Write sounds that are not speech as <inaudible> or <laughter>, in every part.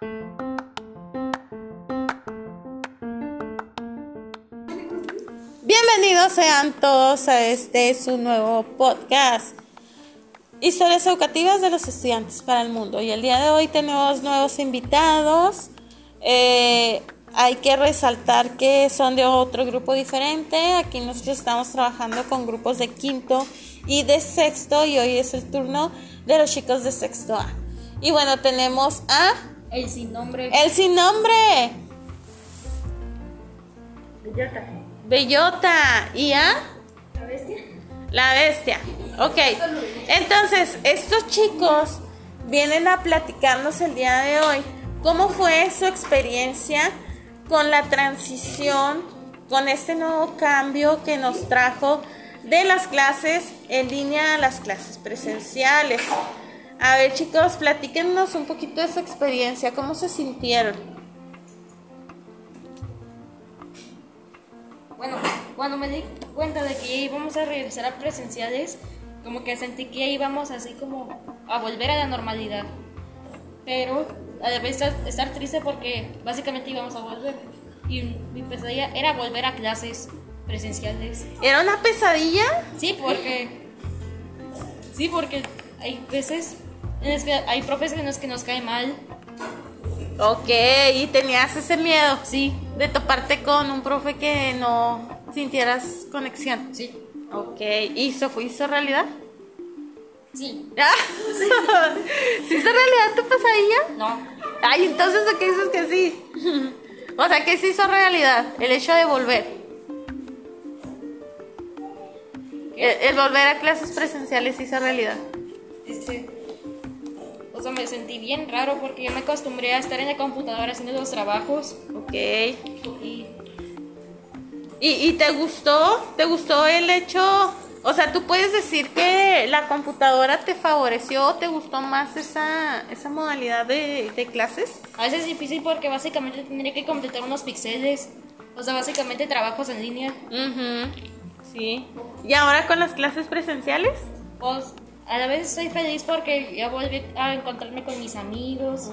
Bienvenidos sean todos a este su nuevo podcast. Historias educativas de los estudiantes para el mundo. Y el día de hoy tenemos nuevos invitados. Eh, hay que resaltar que son de otro grupo diferente. Aquí nosotros estamos trabajando con grupos de quinto y de sexto y hoy es el turno de los chicos de sexto A. Y bueno, tenemos a... El sin nombre. El sin nombre. Bellota. Bellota. ¿Y a? ¿La bestia? La bestia. Ok. Entonces, estos chicos vienen a platicarnos el día de hoy cómo fue su experiencia con la transición, con este nuevo cambio que nos trajo de las clases en línea a las clases presenciales. A ver chicos, platíquenos un poquito de su experiencia, cómo se sintieron. Bueno, cuando me di cuenta de que íbamos a regresar a presenciales, como que sentí que íbamos así como a volver a la normalidad. Pero a la vez estar, triste porque básicamente íbamos a volver. Y mi pesadilla era volver a clases presenciales. ¿Era una pesadilla? Sí, porque. Sí, porque hay veces hay profes en los que nos cae mal. Ok, y tenías ese miedo Sí, de toparte con un profe que no sintieras conexión. sí, Ok, ¿y se fue, hizo realidad? sí. Ah, <laughs> ¿Sí hizo realidad tu pesadilla? No, Ay, entonces ¿a qué dices que sí? <laughs> O sea, que sí hizo realidad el hecho de volver. El, el volver a clases presenciales hizo realidad. es que. O sea, me sentí bien raro porque yo me acostumbré a estar en la computadora haciendo los trabajos. Ok. Y ¿Y, y te gustó? ¿Te gustó el hecho? O sea, tú puedes decir que la computadora te favoreció, ¿te gustó más esa, esa modalidad de, de clases? a veces es difícil porque básicamente tendría que completar unos píxeles. O sea, básicamente trabajos en línea. Mhm. Sí. ¿Y ahora con las clases presenciales? Pues a la vez estoy feliz porque ya volví a encontrarme con mis amigos.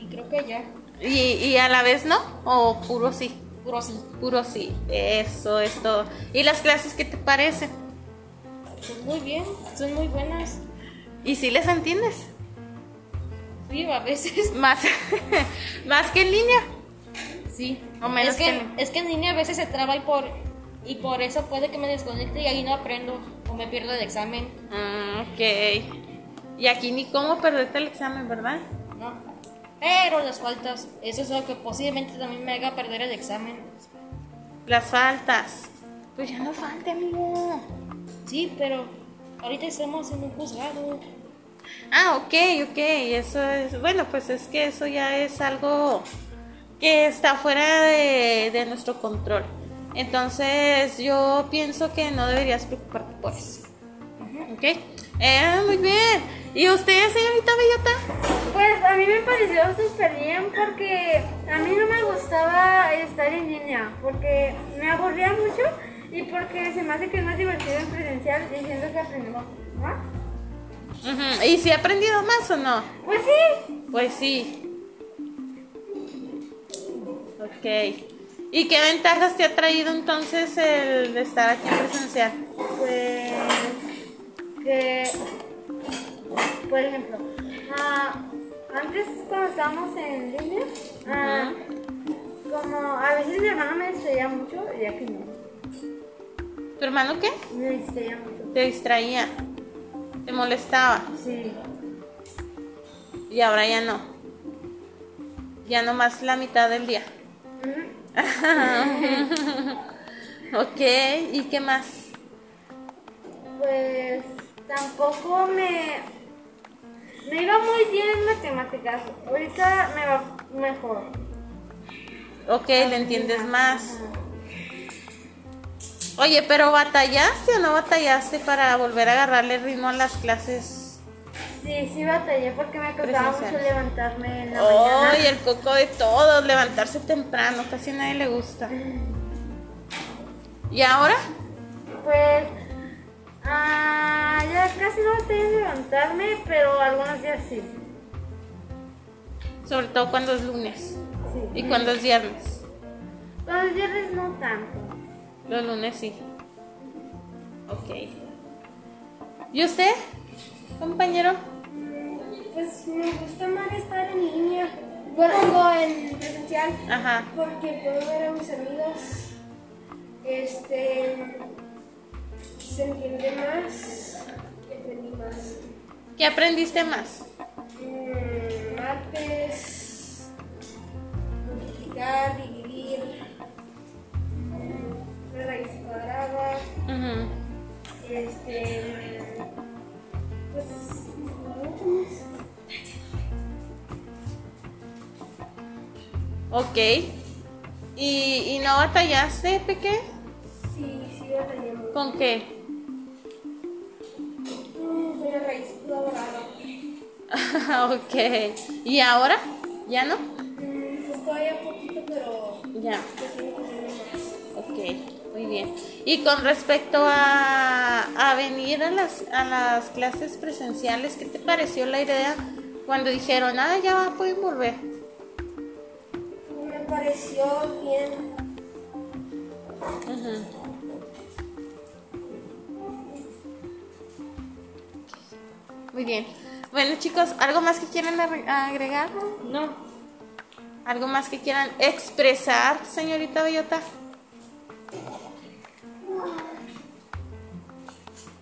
Y creo que ya. ¿Y, y a la vez no? ¿O puro sí? Puro sí. Puro sí. Eso es todo. ¿Y las clases qué te parecen? Pues muy bien, son muy buenas. ¿Y si les entiendes? Sí, a veces. <laughs> Más, <laughs> más que en línea. Sí. O menos es, que, que en- es que en línea a veces se traba y por, y por eso puede que me desconecte y ahí no aprendo o me pierdo el examen. Ah, ok. Y aquí ni cómo perderte el examen, ¿verdad? ¿no? Pero las faltas, eso es lo que posiblemente también me haga perder el examen. Las faltas. Pues ya no falte, amigo. Sí, pero ahorita estamos en un juzgado. Ah, ok, ok. Eso es. Bueno, pues es que eso ya es algo que está fuera de, de nuestro control. Entonces, yo pienso que no deberías preocuparte por eso. Ok. Eh, muy bien. ¿Y usted, señorita Bellota? Pues a mí me pareció súper bien porque a mí no me gustaba estar en línea porque me aburría mucho y porque se me hace que es más divertido en presencial diciendo que aprendemos más. ¿Y si ha aprendido más o no? Pues sí, Pues sí. Ok. ¿Y qué ventajas te ha traído entonces el de estar aquí en presencial? pues que, por ejemplo, ah, antes cuando estábamos en línea, ah, como a veces mi hermano me distraía mucho, ya que no, ¿Tu hermano qué? me distraía mucho. Te distraía. Te molestaba. Sí. Y ahora ya no. Ya no más la mitad del día. <laughs> ok. ¿Y qué más? Pues tampoco me, me iba muy bien en matemáticas. Ahorita me va mejor. Ok, le entiendes más. Oye, pero ¿batallaste o no batallaste para volver a agarrarle ritmo a las clases? Sí, sí batallé porque me costaba mucho levantarme en la ¡Ay, mañana. el coco de todos! Levantarse temprano, casi a nadie le gusta. ¿Y ahora? Pues ah, ya casi no batallé en levantarme, pero algunos días sí. Sobre todo cuando es lunes Sí. y cuando es viernes. Los viernes no tanto. Los lunes sí. Ok. ¿Y usted, compañero? Pues me gusta más estar en línea. Bueno, digo en presencial. Ajá. Porque puedo ver a mis amigos. Este. Se entiende más. Más. ¿Qué aprendiste más? Mm, mates. Multiplicar, dividir. mm, La raíz cuadrada. Ujú. Este. Pues. Ok. ¿Y, y no batallaste, Peque? Sí, sí, batallé ¿Con qué? Mm, La raíz cuadrada. <laughs> ok. ¿Y ahora? ¿Ya no? Mm, Pues todavía poquito, pero. Ya. Pues más. Ok, muy bien. Y con respecto a, a venir a las, a las clases presenciales, ¿qué te pareció la idea cuando dijeron, ah, ya va, pueden volver? Pareció bien. Muy bien. Bueno, chicos, ¿algo más que quieran agregar? No. ¿Algo más que quieran expresar, señorita Bellota?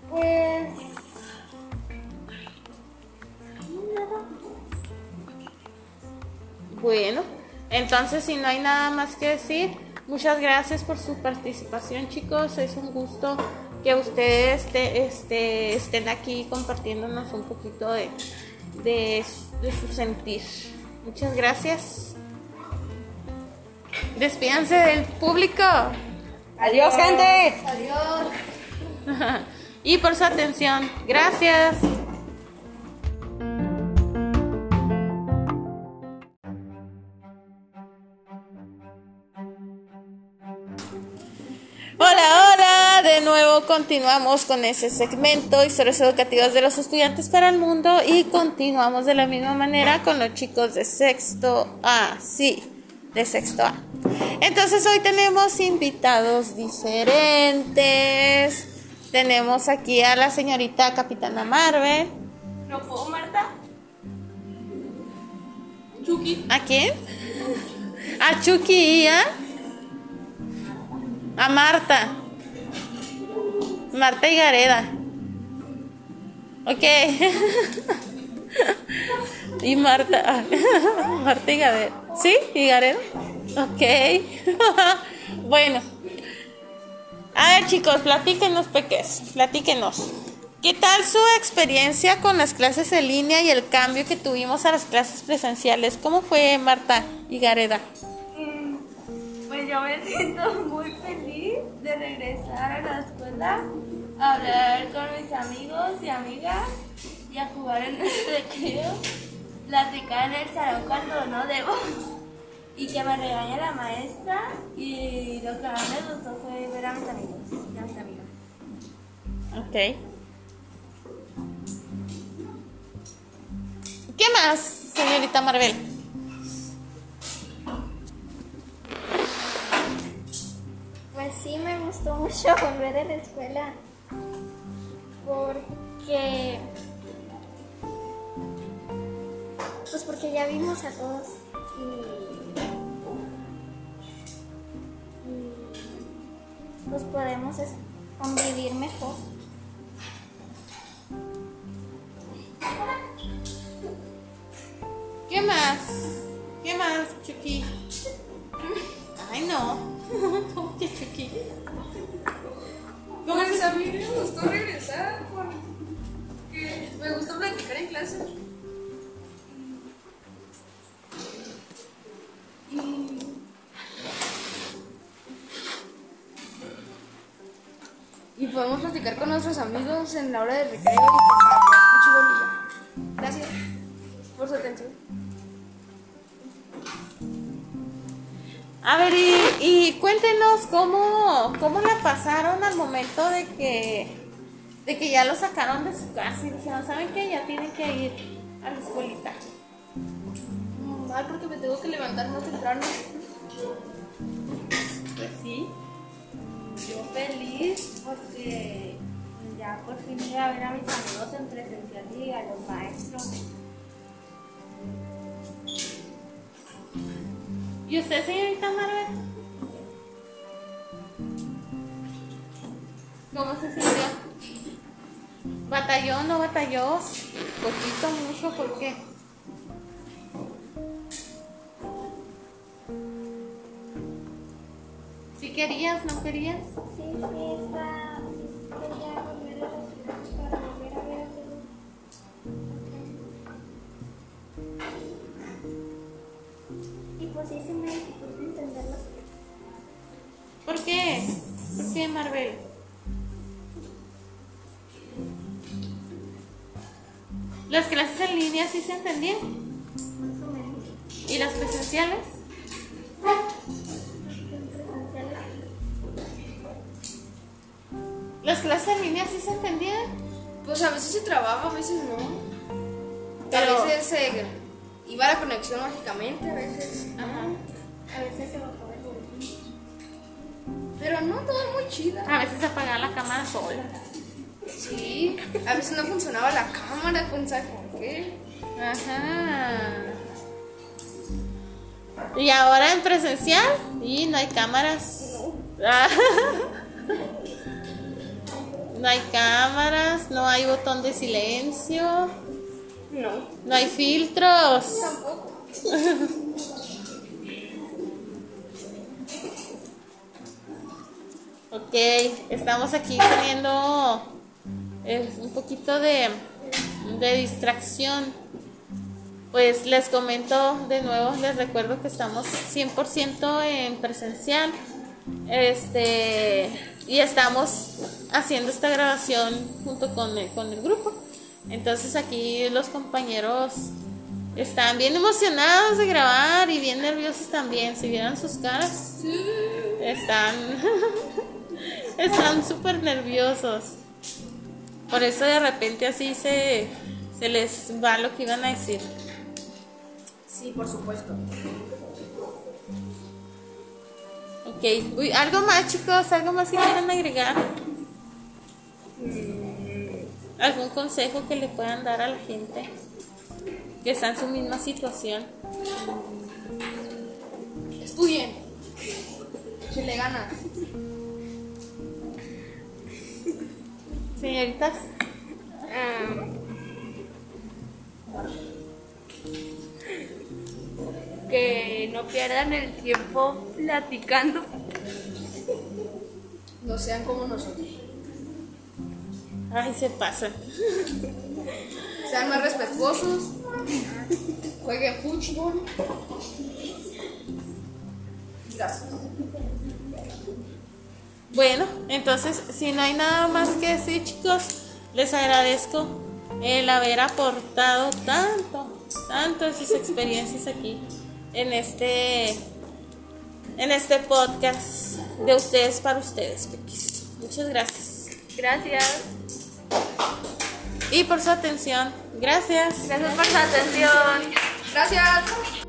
Pues. Bueno, entonces si no hay nada más que decir, muchas gracias por su participación chicos, es un gusto que ustedes este, este, estén aquí compartiéndonos un poquito de, de, de su sentir. Muchas gracias. Despídanse del público Adiós, gente. Adiós. <laughs> y por su atención. Gracias. Hola, hola, de nuevo continuamos con ese segmento, historias educativas de los estudiantes para el mundo y continuamos de la misma manera con los chicos de sexto A, sí, de sexto A. Entonces hoy tenemos invitados diferentes, tenemos aquí a la señorita Capitana Marvel, ¿No puedo, Marta? Chucky. ¿a quién? A Chucky y a... A Marta. Marta y Gareda. Ok. <laughs> y Marta. <laughs> Marta y Gareda. ¿Sí? ¿Y Gareda? Ok. <laughs> bueno. A ver chicos, platíquenos peques. Platíquenos. ¿Qué tal su experiencia con las clases en línea y el cambio que tuvimos a las clases presenciales? ¿Cómo fue Marta y Gareda? Yo me siento muy feliz de regresar a la escuela, a hablar con mis amigos y amigas y a jugar en <laughs> el recreo, platicar en el salón cuando no debo y que me regañe la maestra y lo que más me gustó fue ver a mis amigos y a mis amigas. Ok. ¿Qué más, señorita Marvel? Gustó mucho <laughs> volver a la escuela porque pues porque ya vimos a todos y, y, pues podemos convivir mejor. Podemos platicar con nuestros amigos en la hora de recreo y. Gracias por su atención. A ver, y, y cuéntenos cómo, cómo la pasaron al momento de que, de que ya lo sacaron de su casa y dijeron, ¿saben qué? Ya tienen que ir a la escuelita. mal porque me tengo que levantar más temprano. Pues sí. Feliz porque ya por fin voy a ver a mis amigos en presencial y a los maestros. ¿Y usted, señorita Marvel? ¿Cómo se sintió? ¿Batalló no batalló? Poquito, mucho, ¿por qué? ¿Si querías, no querías? ¿Por qué, Marvel? ¿Las clases en línea sí se entendían? Más o menos. ¿Y las presenciales? En presenciales. ¿Las clases en línea sí se entendían? Pues a veces se trababa, a veces no. Pero- A veces se iba la conexión mágicamente, a veces. Ajá. A veces se volumen. Pero no, todo muy chida. A veces apagaba la cámara sola. Sí, a veces no funcionaba la cámara, ¿sabe por qué? Ajá. Y ahora en presencial, y no hay cámaras. Ah. No hay cámaras, no hay botón de silencio, No. no hay filtros. Tampoco. <laughs> Ok, estamos aquí teniendo eh, un poquito de, de distracción. Pues les comento de nuevo, les recuerdo que estamos 100% en presencial. Este, y estamos haciendo esta grabación junto con el, con el grupo. Entonces aquí los compañeros están bien emocionados de grabar y bien nerviosos también. Si vieran sus caras, están <laughs> están súper nerviosos. Por eso de repente así se, se les va lo que iban a decir. Sí, por supuesto. Ok, Uy, algo más chicos, algo más que quieran agregar. ¿Algún consejo que le puedan dar a la gente que está en su misma situación? Estudien. Le ganas. Señoritas, Que no pierdan el tiempo platicando. No sean como nosotros. ay, se pasan. Sean más respetuosos. Jueguen fútbol. Gracias. Bueno, entonces, si no hay nada más que decir, les agradezco el haber aportado tanto, tanto de sus experiencias aquí en este, en este podcast de ustedes para ustedes, Pequis. Muchas gracias. Gracias. Y por su atención. Gracias. Gracias por su atención. Gracias.